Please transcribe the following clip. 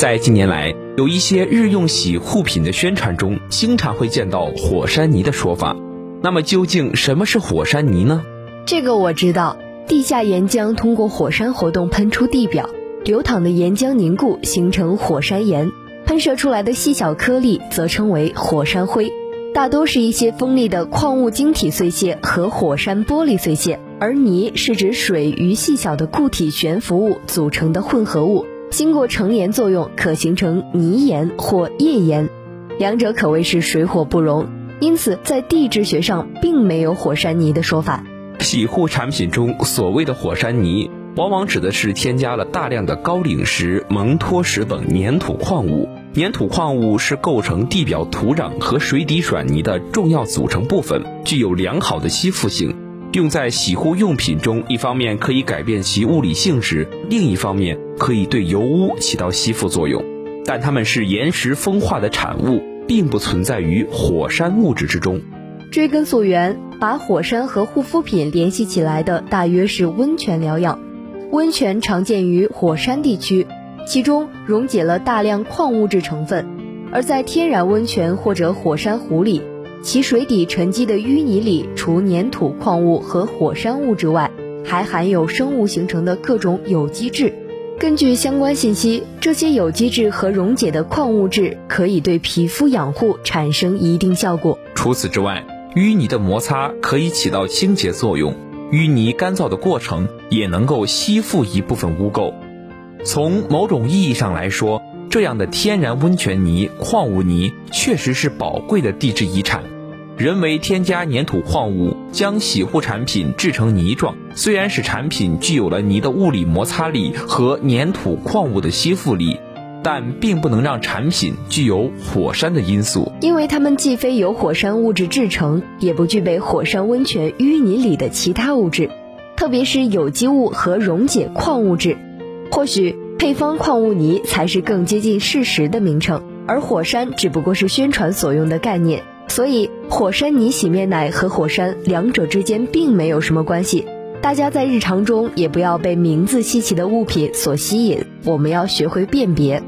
在近年来，有一些日用洗护品的宣传中，经常会见到“火山泥”的说法。那么，究竟什么是火山泥呢？这个我知道。地下岩浆通过火山活动喷出地表，流淌的岩浆凝固形成火山岩，喷射出来的细小颗粒则称为火山灰，大多是一些锋利的矿物晶体碎屑和火山玻璃碎屑。而泥是指水与细小的固体悬浮物组成的混合物，经过成岩作用可形成泥岩或页岩，两者可谓是水火不容，因此在地质学上并没有火山泥的说法。洗护产品中所谓的火山泥，往往指的是添加了大量的高岭石、蒙脱石等粘土矿物。粘土矿物是构成地表土壤和水底软泥的重要组成部分，具有良好的吸附性。用在洗护用品中，一方面可以改变其物理性质，另一方面可以对油污起到吸附作用。但它们是岩石风化的产物，并不存在于火山物质之中。追根溯源。把火山和护肤品联系起来的大约是温泉疗养。温泉常见于火山地区，其中溶解了大量矿物质成分；而在天然温泉或者火山湖里，其水底沉积的淤泥里，除粘土矿物和火山物质外，还含有生物形成的各种有机质。根据相关信息，这些有机质和溶解的矿物质可以对皮肤养护产生一定效果。除此之外，淤泥的摩擦可以起到清洁作用，淤泥干燥的过程也能够吸附一部分污垢。从某种意义上来说，这样的天然温泉泥、矿物泥确实是宝贵的地质遗产。人为添加粘土矿物，将洗护产品制成泥状，虽然使产品具有了泥的物理摩擦力和粘土矿物的吸附力。但并不能让产品具有火山的因素，因为它们既非由火山物质制成，也不具备火山温泉淤泥里的其他物质，特别是有机物和溶解矿物质。或许配方矿物泥才是更接近事实的名称，而火山只不过是宣传所用的概念。所以，火山泥洗面奶和火山两者之间并没有什么关系。大家在日常中也不要被名字稀奇的物品所吸引，我们要学会辨别。